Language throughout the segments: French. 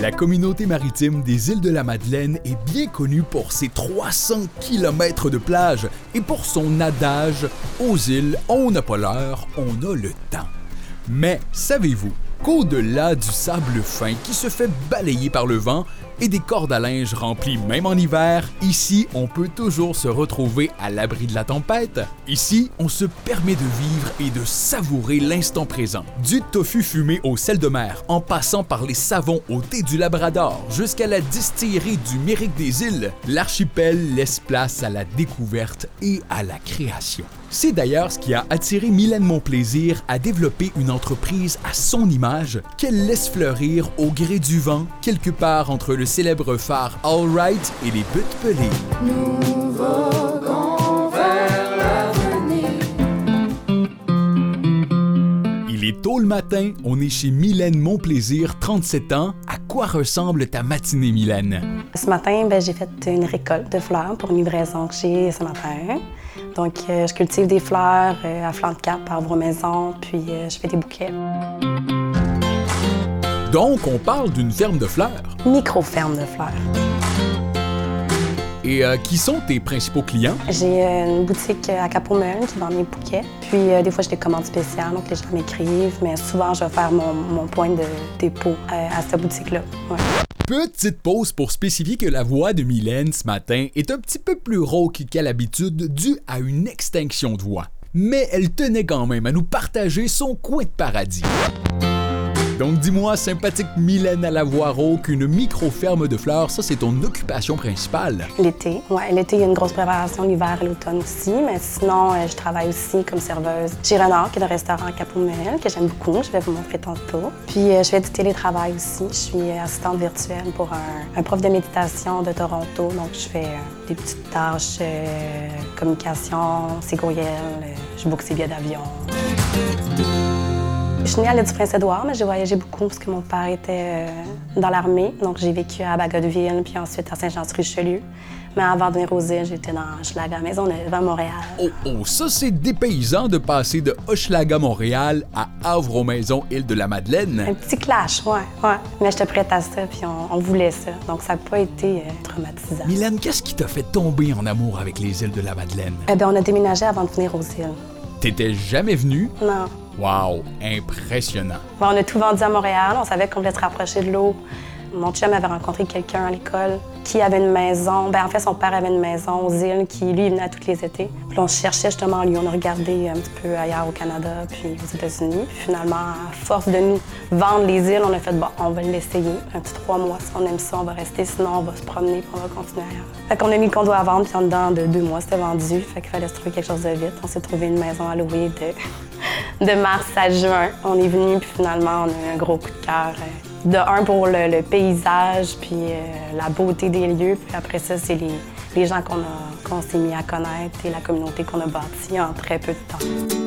La communauté maritime des îles de la Madeleine est bien connue pour ses 300 km de plage et pour son adage Aux îles, on n'a pas l'heure, on a le temps. Mais savez-vous qu'au-delà du sable fin qui se fait balayer par le vent, et des cordes à linge remplies même en hiver, ici on peut toujours se retrouver à l'abri de la tempête. Ici, on se permet de vivre et de savourer l'instant présent. Du tofu fumé au sel de mer, en passant par les savons au thé du Labrador, jusqu'à la distillerie du Mérique des îles, l'archipel laisse place à la découverte et à la création. C'est d'ailleurs ce qui a attiré Mylène Monplaisir à développer une entreprise à son image qu'elle laisse fleurir au gré du vent, quelque part entre le célèbre phare All Right et les vers l'avenir. Il est tôt le matin, on est chez Mylène Monplaisir, 37 ans. À quoi ressemble ta matinée, Mylène? Ce matin, ben, j'ai fait une récolte de fleurs pour une livraison que j'ai ce matin. Donc, euh, je cultive des fleurs euh, à flanc de cap par vos maisons, puis euh, je fais des bouquets. Donc, on parle d'une ferme de fleurs. Micro-ferme de fleurs. Et euh, qui sont tes principaux clients? J'ai euh, une boutique à Capomel qui vend mes bouquets. Puis, euh, des fois, j'ai des commandes spéciales, donc les gens m'écrivent, mais souvent, je vais faire mon, mon point de dépôt euh, à cette boutique-là. Ouais. Petite pause pour spécifier que la voix de Mylène ce matin est un petit peu plus rauque qu'à l'habitude due à une extinction de voix. Mais elle tenait quand même à nous partager son coin de paradis. Donc dis-moi, sympathique Mylène à la voix rauque, une micro-ferme de fleurs, ça c'est ton occupation principale. L'été, ouais, l'été, il y a une grosse préparation, l'hiver et l'automne aussi, mais sinon, euh, je travaille aussi comme serveuse chez Renard, qui est un restaurant à Capomel, que j'aime beaucoup, je vais vous montrer tantôt. Puis, euh, je fais du télétravail aussi, je suis euh, assistante virtuelle pour un, prof de méditation de Toronto, donc je fais des petites tâches, communication, ses courriels, je book ses billets d'avion. Je suis née à l'île du Prince-Édouard, mais j'ai voyagé beaucoup parce que mon père était euh, dans l'armée. Donc, j'ai vécu à Bagotville, puis ensuite à Saint-Jean-sur-Richelieu. Mais avant de venir aux îles, j'étais dans Schlaga Maisonneuve, à Montréal. Oh oh, ça c'est dépaysant de passer de Hochelaga Montréal à Havre-aux-Maisons, île de la Madeleine. Un petit clash, ouais, ouais. Mais j'étais prête à ça, puis on, on voulait ça. Donc, ça n'a pas été euh, traumatisant. Mylène, qu'est-ce qui t'a fait tomber en amour avec les îles de la Madeleine? Eh bien, on a déménagé avant de venir aux îles. T'étais jamais venue? Non. Wow, impressionnant. On a tout vendu à Montréal. On savait qu'on voulait se rapprocher de l'eau. Mon chum avait rencontré quelqu'un à l'école qui avait une maison. Ben, en fait, son père avait une maison aux îles qui, lui, venait tous les étés. Puis on cherchait justement lui. On a regardé un petit peu ailleurs au Canada puis aux États-Unis. Finalement, à force de nous vendre les îles, on a fait bon, on va l'essayer. Un petit trois mois, si on aime ça, on va rester. Sinon, on va se promener puis on va continuer ailleurs. Fait qu'on a mis le condo à vendre puis en dedans de deux mois, c'était vendu. Fait qu'il fallait se trouver quelque chose de vite. On s'est trouvé une maison à louer de, de mars à juin. On est venu puis finalement, on a eu un gros coup de cœur. euh, de un pour le, paysage, puis euh, la beauté des lieux, puis après ça, c'est les, gens qu'on s'est mis à connaître et la communauté qu'on a bâtie en très peu de temps.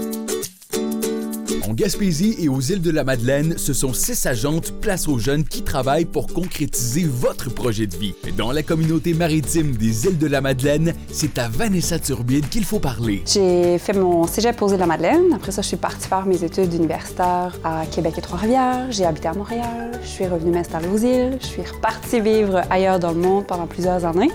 En Gaspésie et aux îles de la Madeleine, ce sont six agentes Place aux jeunes qui travaillent pour concrétiser votre projet de vie. Dans la communauté maritime des îles de la Madeleine, c'est à Vanessa Turbide qu'il faut parler. J'ai fait mon cégep aux îles de la Madeleine. Après ça, je suis partie faire mes études universitaires à Québec et Trois-Rivières. J'ai habité à Montréal. Je suis revenue m'installer aux îles. Je suis repartie vivre ailleurs dans le monde pendant plusieurs années.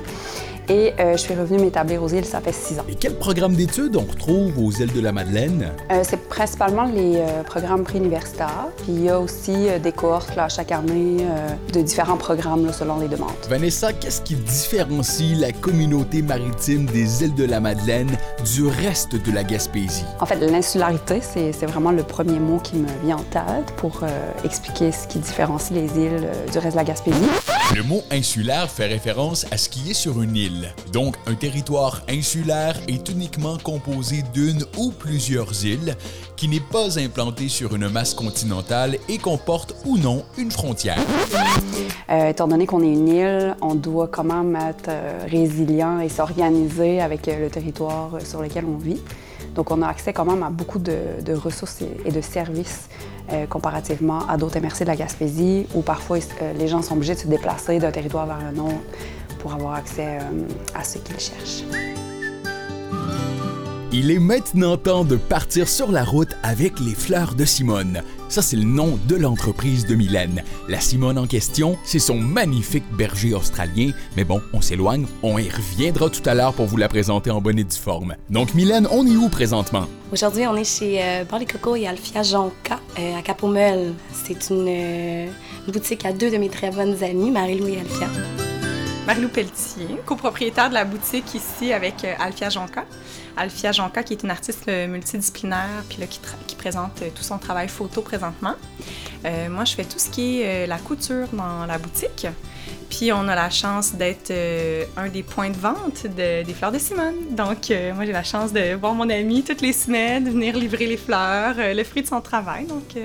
Et euh, je suis revenue m'établir aux îles, ça fait six ans. Et quel programme d'études on retrouve aux îles de la Madeleine? Euh, c'est principalement les euh, programmes préuniversitaires. Puis il y a aussi euh, des cohortes là, chaque année de différents programmes là, selon les demandes. Vanessa, qu'est-ce qui différencie la communauté maritime des îles de la Madeleine du reste de la Gaspésie? En fait, l'insularité, c'est c'est vraiment le premier mot qui me vient en tête pour expliquer ce qui différencie les îles du reste de la Gaspésie. Le mot insulaire fait référence à ce qui est sur une île. Donc, un territoire insulaire est uniquement composé d'une ou plusieurs îles qui n'est pas implanté sur une masse continentale et comporte ou non une frontière. Euh, étant donné qu'on est une île, on doit quand même être euh, résilient et s'organiser avec euh, le territoire sur lequel on vit. Donc, on a accès quand même à beaucoup de, ressources et, de services comparativement à d'autres MRC de la Gaspésie, où parfois les gens sont obligés de se déplacer d'un territoire vers un autre pour avoir accès euh, à ce qu'ils cherchent. Il est maintenant temps de partir sur la route avec les fleurs de Simone. Ça, c'est le nom de l'entreprise de Mylène. La Simone en question, c'est son magnifique berger australien. Mais bon, on s'éloigne, on y reviendra tout à l'heure pour vous la présenter en bonne et due forme. Donc, Mylène, on est où présentement? Aujourd'hui, on est chez euh, Bar les Coco et Alfia Jonca euh, à Capomel. C'est une, euh, une boutique à deux de mes très bonnes amies, Marie-Lou et Alfia. Marie-Lou Pelletier, copropriétaire de la boutique ici avec euh, Alfia Jonca. Alfia Jonca, qui est une artiste euh, multidisciplinaire, puis là, qui, présente euh, tout son travail photo présentement. Moi, je fais tout ce qui est la couture dans la boutique. Puis on a la chance d'être un des points de vente de- des fleurs de Simone. Donc, moi, j'ai la chance de voir mon ami toutes les semaines, venir livrer les fleurs, le fruit de son travail. Donc,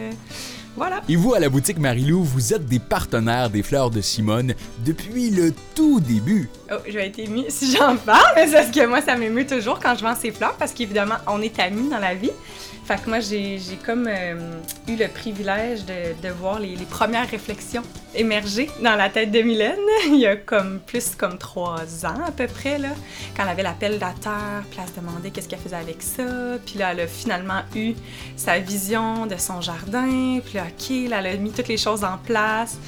voilà. Et vous, à la boutique Marilou, vous êtes des partenaires des fleurs de Simone depuis le tout début. Oh, je vais être émue si j'en parle, mais c'est parce que moi, ça m'émeut toujours quand je vends ces fleurs, parce qu'évidemment, on est amis dans la vie. Fait que moi, j'ai comme euh, eu le privilège de, de voir les, les premières réflexions émerger dans la tête de Mylène, il y a comme plus comme trois ans à peu près, là, quand elle avait l'appel de puis elle se demandait qu'est-ce qu'elle faisait avec ça, puis là, elle a finalement eu sa vision de son jardin, puis là, OK, elle a mis toutes les choses en place.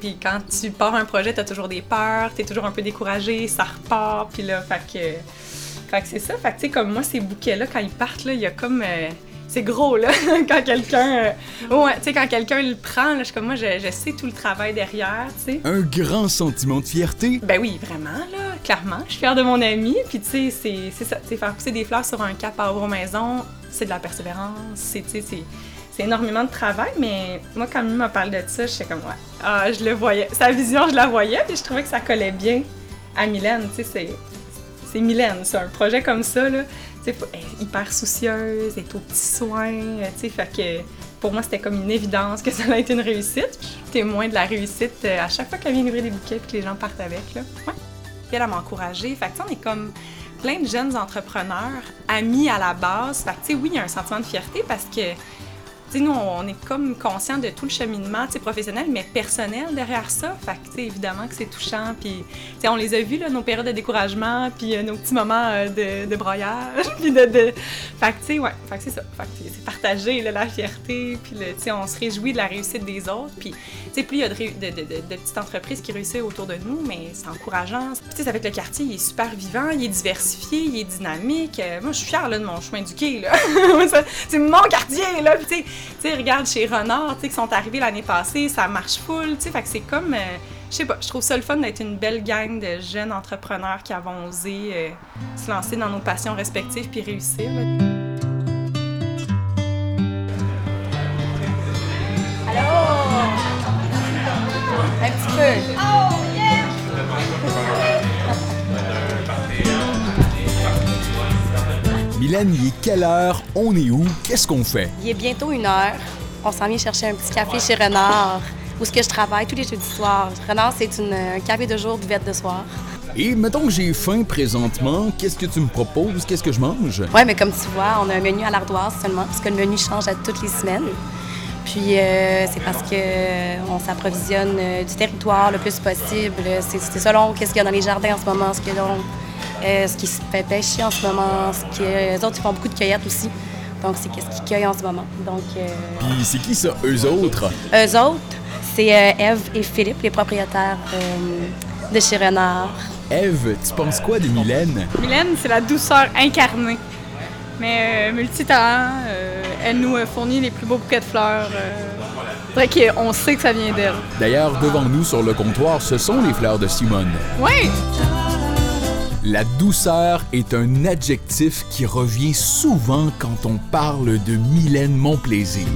Puis quand tu pars un projet, t'as toujours des peurs, t'es toujours un peu découragé, ça repart, puis là, fait que, fait que c'est ça. Fait que tu sais, comme moi, ces bouquets-là, quand ils partent, là, il y a comme... euh, c'est gros, là, quand quelqu'un... euh, ouais, tu sais, quand quelqu'un le prend, là, je suis comme moi, je, je sais tout le travail derrière, tu sais. Un grand sentiment de fierté. Ben oui, vraiment, là, clairement. Je suis fière de mon ami, puis tu sais, c'est ça. Tu faire pousser des fleurs sur un cap à maison, c'est de la persévérance, c'est, tu sais, c'est... Énormément de travail, mais moi, quand lui m'a parlé de ça, j'étais comme, ouais, ah, je le voyais. Sa vision, je la voyais, puis je trouvais que ça collait bien à Mylène. Tu sais, c'est, c'est Mylène, c'est un projet comme ça, là. Sais, hyper soucieuse, est aux petits soins, euh, que pour moi, c'était comme une évidence que ça allait être une réussite. Je suis témoin de la réussite euh, à chaque fois qu'elle vient livrer des bouquets puis que les gens partent avec, là. Elle, m'a encouragée. Fait que, on est comme plein de jeunes entrepreneurs, amis à la base. Fait que, tu sais, oui, il y a un sentiment de fierté parce que tu sais, nous, on est comme conscient de tout le cheminement, professionnel, mais personnel derrière ça. Fait que, évidemment que c'est touchant. Puis, on les a vus, là, nos périodes de découragement, puis euh, nos petits moments euh, de, de broyage, puis de, de... Fait que, ouais, fait c'est ça. Fait c'est partagé, la fierté, puis, le- on se réjouit de la réussite des autres. Puis, plus il y a de, de, petites entreprises qui réussissent autour de nous, mais c'est encourageant. Tu sais, que le quartier, il est super vivant, il est diversifié, il est dynamique. Euh, moi, je suis fière, là, de mon chemin du quai, là. C'est mon quartier, là. Puis, tu regarde chez Renard, tu qui sont arrivés l'année passée, ça marche full, tu que c'est comme, euh, je sais pas, je trouve ça le fun d'être une belle gang de jeunes entrepreneurs qui avons osé euh, se lancer dans nos passions respectives puis réussir. Il est quelle heure? On est où? Qu'est-ce qu'on fait? Il est bientôt une heure. On s'en vient chercher un petit café chez Renard, où ce que je travaille tous les jeudis soirs. Renard, c'est une, un café de jour, buvette de soir. Et mettons que j'ai faim présentement, qu'est-ce que tu me proposes? Qu'est-ce que je mange? Ouais, mais comme tu vois, on a un menu à l'ardoise seulement, parce que le menu change à toutes les semaines. Puis euh, c'est parce que euh, on s'approvisionne euh, du territoire le plus possible. C'est selon qu'est-ce qu'il y a dans les jardins en ce moment, ce, a dans- euh, ce qui se fait pêcher en ce moment, ce qui, les autres ils font beaucoup de cueillettes aussi. Donc c'est qu'est-ce qu'ils cueillent en ce moment. Donc euh, Puis c'est qui ça, eux autres? eux autres, c'est euh, Eve et Philippe, les propriétaires euh, de chez Renard. Eve, tu penses quoi de Mylène? Mylène, c'est la douceur incarnée. Mais euh, multitalent, euh, elle nous fournit les plus beaux bouquets de fleurs. Euh, c'est vrai qu'on sait que ça vient d'elle. D'ailleurs, devant nous sur le comptoir, ce sont les fleurs de Simone. Oui! La douceur est un adjectif qui revient souvent quand on parle de Mylène Monplaisir.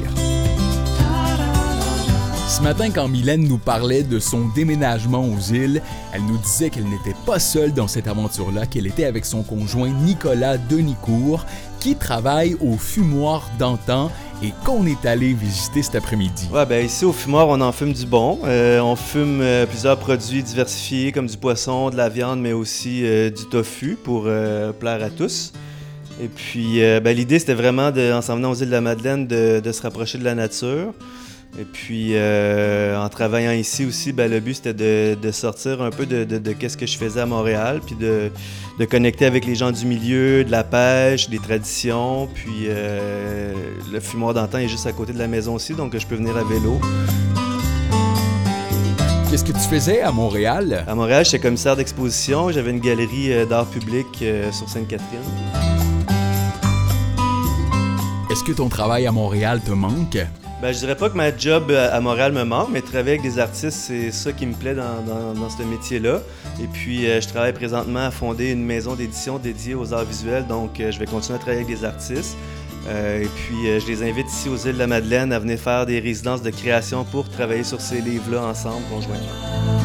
Ce matin, quand Mylène nous parlait de son déménagement aux îles, elle nous disait qu'elle n'était pas seule dans cette aventure-là, qu'elle était avec son conjoint Nicolas Denicourt, qui travaille au fumoir d'antan et qu'on est allé visiter cet après-midi. Ouais, ben ici au fumoir, on en fume du bon. Euh, on fume euh, plusieurs produits diversifiés comme du poisson, de la viande, mais aussi euh, du tofu pour plaire à tous. Et puis, ben, l'idée, c'était vraiment, de, en s'en venant aux îles de la Madeleine, de, de se rapprocher de la nature. Et puis, euh, en travaillant ici aussi, ben, le but c'était de, de sortir un peu de, de, de qu'est-ce que je faisais à Montréal, puis de, connecter avec les gens du milieu, de la pêche, des traditions. Puis, euh, le fumoir d'antan est juste à côté de la maison aussi, donc je peux venir à vélo. Qu'est-ce que tu faisais à Montréal? À Montréal, j'étais commissaire d'exposition. J'avais une galerie euh, d'art public sur Sainte-Catherine. Est-ce que ton travail à Montréal te manque? Ben, je dirais pas que ma job euh, à Montréal me manque, mais travailler avec des artistes, c'est ça qui me plaît dans, ce métier-là. Et puis, euh, je travaille présentement à fonder une maison d'édition dédiée aux arts visuels, donc euh, je vais continuer à travailler avec des artistes. Et puis, je les invite ici aux îles de la Madeleine à venir faire des résidences de création pour travailler sur ces livres-là ensemble conjointement.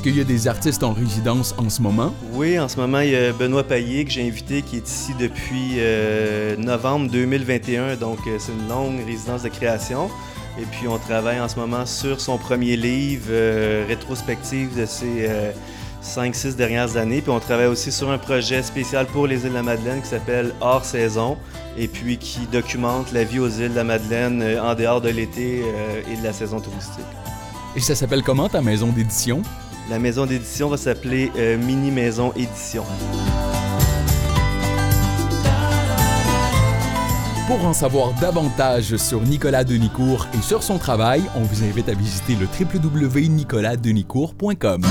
Est-ce qu'il y a des artistes en résidence en ce moment? Oui, en ce moment, il y a Benoît Payet que j'ai invité qui est ici depuis euh, novembre 2021. Donc, euh, c'est une longue résidence de création. Et puis, on travaille en ce moment sur son premier livre, euh, rétrospective de ses 5-6 dernières années. Puis, on travaille aussi sur un projet spécial pour les îles de la Madeleine qui s'appelle Hors saison et puis qui documente la vie aux îles de la Madeleine euh, en dehors de l'été euh, et de la saison touristique. Et ça s'appelle comment ta maison d'édition? La maison d'édition va s'appeler euh, Mini Maison Édition. Pour en savoir davantage sur Nicolas Denicourt et sur son travail, on vous invite à visiter le www.nicolasdenicourt.com.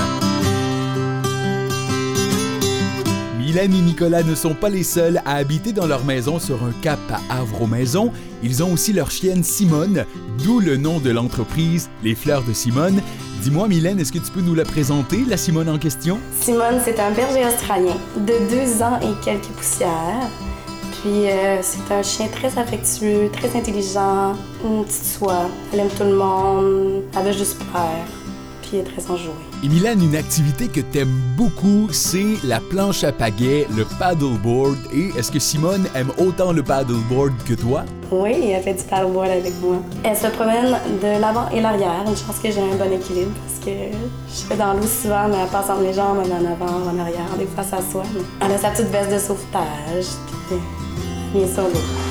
Mylène et Nicolas ne sont pas les seuls à habiter dans leur maison sur un cap à Havre-aux-Maisons. Ils ont aussi leur chienne Simone, d'où le nom de l'entreprise, Les Fleurs de Simone. Dis-moi, Mylène, est-ce que tu peux nous la présenter, la Simone en question? Simone, c'est un berger australien de deux ans et quelques poussières. Puis euh, c'est un chien très affectueux, très intelligent, une petite soie. Elle aime tout le monde, elle veut juste plaire. Puis est très enjouée. Et Mylène, une activité que t'aimes beaucoup, c'est la planche à pagaie, le paddleboard. Et est-ce que Simone aime autant le paddleboard que toi? Oui, elle fait du paddleboard avec moi. Elle se promène de l'avant et l'arrière. Une chance que j'ai un bon équilibre parce que je suis dans l'eau souvent, mais elle passe entre mes jambes, en avant, en arrière. Des fois, ça mais Elle a sa petite veste de sauvetage. Puis vient sur l'eau.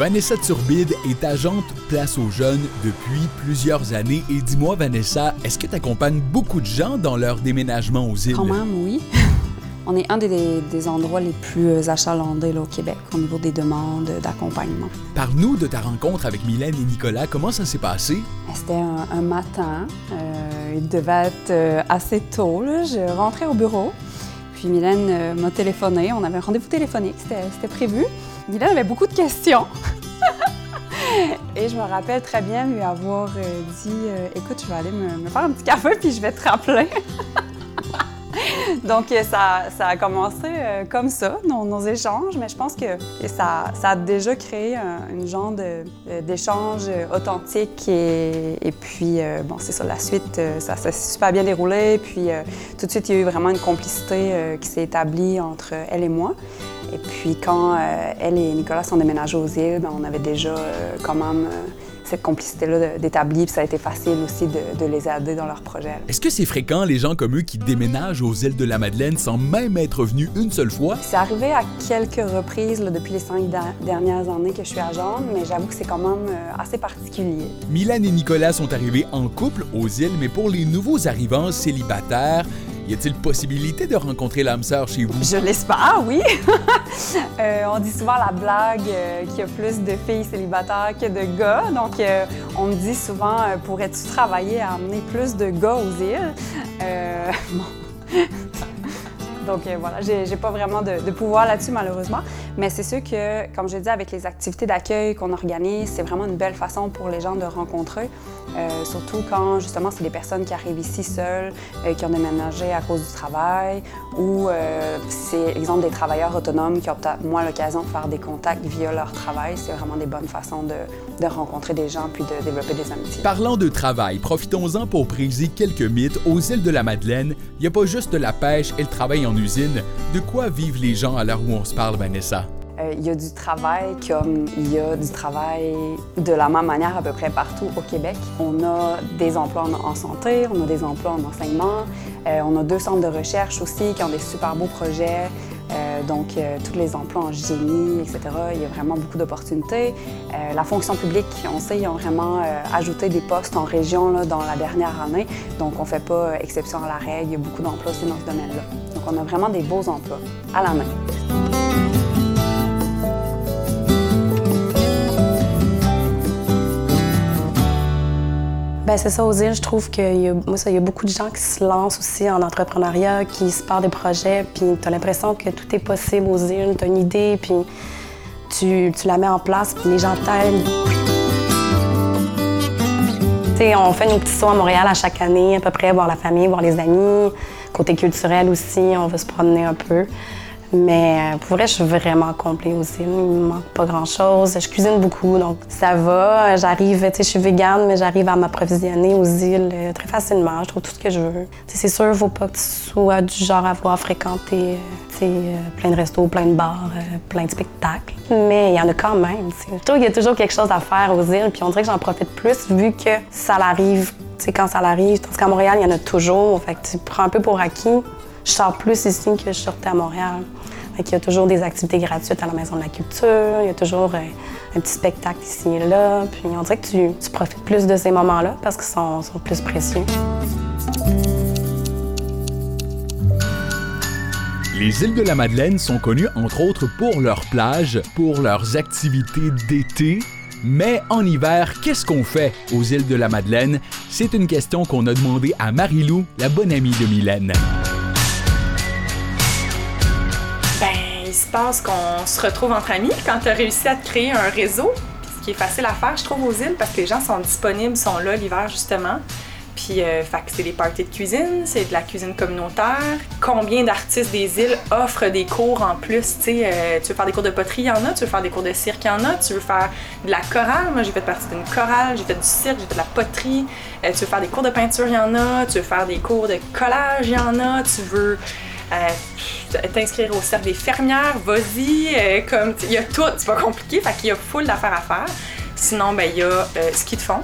Vanessa Turbide est agente Place aux jeunes depuis plusieurs années. Et dis-moi, Vanessa, est-ce que tu accompagnes beaucoup de gens dans leur déménagement aux îles? Quand même, oui. On est un des, des endroits les plus achalandés là, au Québec au niveau des demandes d'accompagnement. Parle-nous de ta rencontre avec Mylène et Nicolas. Comment ça s'est passé? C'était un, un matin. euh, il devait être euh, assez tôt. là. Je rentrais au bureau. Puis Mylène euh, m'a téléphoné. On avait un rendez-vous téléphonique. C'était c'était prévu. Mylène avait beaucoup de questions. Et je me rappelle très bien lui avoir euh, dit euh, Écoute, je vais aller me, faire un petit café puis je vais te rappeler. Donc, euh, ça, ça a commencé comme ça, nos, nos échanges, mais je pense que, ça, ça a déjà créé un, une genre d'échange authentique. Et, et puis, bon, c'est ça, la suite, ça, ça s'est super bien déroulé. Puis, tout de suite, il y a eu vraiment une complicité qui s'est établie entre elle et moi. Et puis, quand euh, elle et Nicolas sont déménagés aux îles, ben, on avait déjà euh, quand même euh, cette complicité-là d'établir. Puis, ça a été facile aussi de, de les aider dans leur projet. Est-ce que c'est fréquent les gens comme eux qui déménagent aux îles de la Madeleine sans même être venus une seule fois? C'est arrivé à quelques reprises là, depuis les cinq dernières années que je suis agente, mais j'avoue que c'est quand même assez particulier. Mylène et Nicolas sont arrivés en couple aux îles, mais pour les nouveaux arrivants célibataires, y a-t-il possibilité de rencontrer l'âme sœur chez vous? Je l'espère, oui. Euh, on dit souvent la blague euh, qu'il y a plus de filles célibataires que de gars. Donc, euh, on me dit souvent, pourrais-tu travailler à amener plus de gars aux îles? Bon. Donc voilà, j'ai pas vraiment de pouvoir là-dessus malheureusement. Mais c'est sûr que, comme je dis, avec les activités d'accueil qu'on organise, c'est vraiment une belle façon pour les gens de rencontrer. Euh, surtout quand justement c'est des personnes qui arrivent ici seules, euh, qui ont déménagé à cause du travail, ou euh, c'est exemple des travailleurs autonomes qui ont peut-être moins l'occasion de faire des contacts via leur travail. C'est vraiment des bonnes façons de, rencontrer des gens puis de développer des amitiés. Parlant de travail, profitons-en pour briser quelques mythes. Aux îles de la Madeleine, il n'y a pas juste la pêche et le travail en usine. De quoi vivent les gens à l'heure où on se parle, Vanessa? Euh, il y a du travail comme il y a du travail de la même manière à peu près partout au Québec. On a des emplois en, santé, on a des emplois en enseignement, euh, on a deux centres de recherche aussi qui ont des super beaux projets. Euh, donc, tous les emplois en génie, etc. Il y a vraiment beaucoup d'opportunités. la fonction publique, on sait, ils ont vraiment ajouté des postes en région là, dans la dernière année. Donc, on ne fait pas exception à la règle. Il y a beaucoup d'emplois aussi dans ce domaine-là. Donc, on a vraiment des beaux emplois à la main. Ben, c'est ça, aux îles, je trouve qu'il y, a, moi, ça, y a beaucoup de gens qui se lancent aussi en entrepreneuriat, qui se partent des projets, puis tu as l'impression que tout est possible aux îles. Tu as une idée, puis tu, tu, la mets en place, puis les gens t'aiment. on fait nos petits sauts à Montréal à chaque année, à peu près, voir la famille, voir les amis. Côté culturel aussi, on va se promener un peu. Mais euh, pour vrai, je suis vraiment complet aussi. Il me manque pas grand-chose. Je cuisine beaucoup, donc ça va. J'arrive, tu sais, je suis végane, mais j'arrive à m'approvisionner aux îles euh, très facilement. Je trouve tout ce que je veux. c'est sûr, il faut pas que tu sois du genre à vouloir fréquenter euh, plein de restos, plein de bars, plein de spectacles. Mais il y en a quand même. Je trouve qu'il y a toujours quelque chose à faire aux îles, puis on dirait que j'en profite plus vu que ça l'arrive quand ça l'arrive. Tandis qu'à Montréal, il y en a toujours. Fait tu prends un peu pour acquis. Je sors plus ici que je sortais à Montréal. Il y a toujours des activités gratuites à la Maison de la Culture, il y a toujours euh, un petit spectacle ici et là. Puis on dirait que tu, profites plus de ces moments-là parce qu'ils sont, sont plus précieux. Les îles de la Madeleine sont connues entre autres pour leurs plages, pour leurs activités d'été. Mais en hiver, qu'est-ce qu'on fait aux îles de la Madeleine? C'est une question qu'on a demandé à Marilou, la bonne amie de Mylène. Il se passe qu'on se retrouve entre amis quand tu as réussi à te créer un réseau. ce qui est facile à faire, je trouve, aux îles, parce que les gens sont disponibles, sont là l'hiver, justement. Puis, euh, c'est des parties de cuisine, c'est de la cuisine communautaire. Combien d'artistes des îles offrent des cours en plus? Euh, tu veux faire des cours de poterie, il y en a. Tu veux faire des cours de cirque, il y en a. Tu veux faire de la chorale. Moi, j'ai fait partie d'une chorale. J'ai fait du cirque, j'ai fait de la poterie. Euh, tu veux faire des cours de peinture, il y en a. Tu veux faire des cours de collage, il y en a. Tu veux t'inscrire au cercle des fermières, vas-y, euh, comme il y a tout, c'est pas compliqué, fait qu'il y a full d'affaires à faire. Sinon, ben il y a euh, ski de fond.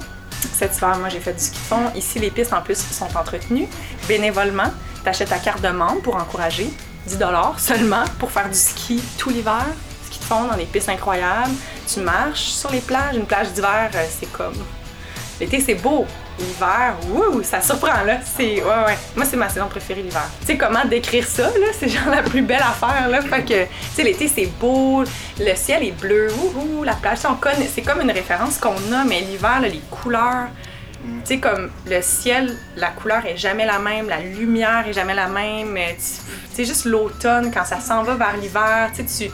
Cet hiver, moi j'ai fait du ski de fond. Ici, les pistes en plus sont entretenues bénévolement. T'achètes ta carte de membre pour encourager, 10 seulement pour faire du ski tout l'hiver. Ski de fond dans des pistes incroyables. Tu marches sur les plages. Une plage d'hiver, c'est comme L'été, c'est beau. L'hiver, wouh, ça surprend, là. C'est, ouais, ouais. Moi, c'est ma saison préférée, l'hiver. Tu sais, comment décrire ça, là? C'est genre la plus belle affaire, là. Fait que, tu sais, l'été, c'est beau, le ciel est bleu, wouhou, la plage, c'est comme une référence qu'on a, mais l'hiver, les couleurs, tu sais, comme le ciel, la couleur est jamais la même, la lumière est jamais la même. C'est juste l'automne, quand ça s'en va vers l'hiver, tu sais,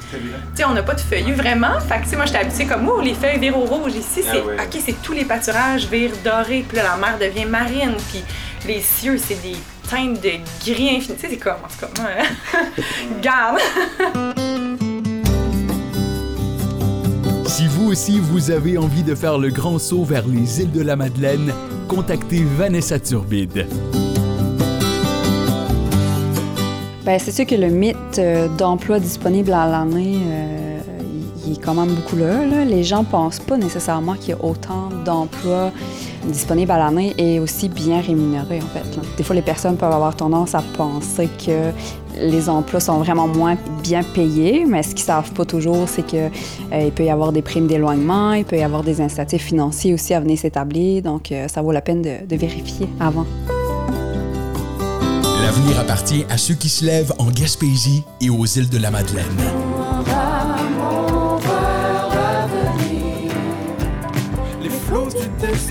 on n'a pas de feuillus vraiment. Fait que, tu sais, moi, j'étais habituée comme, oh, les feuilles virent au rouge. Ici, c'est, ah ok, c'est tous les pâturages virent dorés, puis là, la mer devient marine, puis les cieux, c'est des teintes de gris infini. Tu sais, c'est comme, en tout cas, garde! Si vous aussi vous avez envie de faire le grand saut vers les îles de la Madeleine, contactez Vanessa Turbide. Ben, c'est sûr que le mythe euh, d'emploi disponible à l'année, euh, il est quand même beaucoup là, Les gens pensent pas nécessairement qu'il y a autant d'emplois disponibles à l'année et aussi bien rémunérés, en fait. Des fois, les personnes peuvent avoir tendance à penser que les emplois sont vraiment moins bien payés, mais ce qu'ils savent pas toujours, c'est qu'il euh, peut y avoir des primes d'éloignement, il peut y avoir des incitatifs financiers aussi à venir s'établir, donc euh, ça vaut la peine de vérifier avant. L'avenir appartient à ceux qui se lèvent en Gaspésie et aux îles de la Madeleine.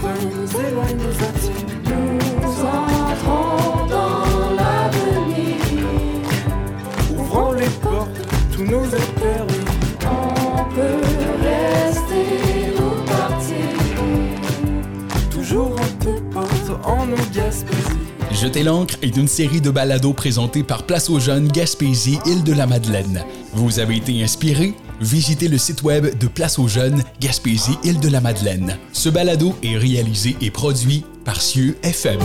Nous nous. Nous entrons dans l'avenir. Ouvrons les portes, tous nos est On peut rester ou partir. Toujours en tes portes, en nos Gaspésie. Jeter l'encre est une série de balados présentés par Place aux Jeunes Gaspésie, île de la Madeleine. Vous avez été inspiré? Visitez le site web de Place aux Jeunes Gaspésie, île de la Madeleine. Ce balado est réalisé et produit par Cieux FM.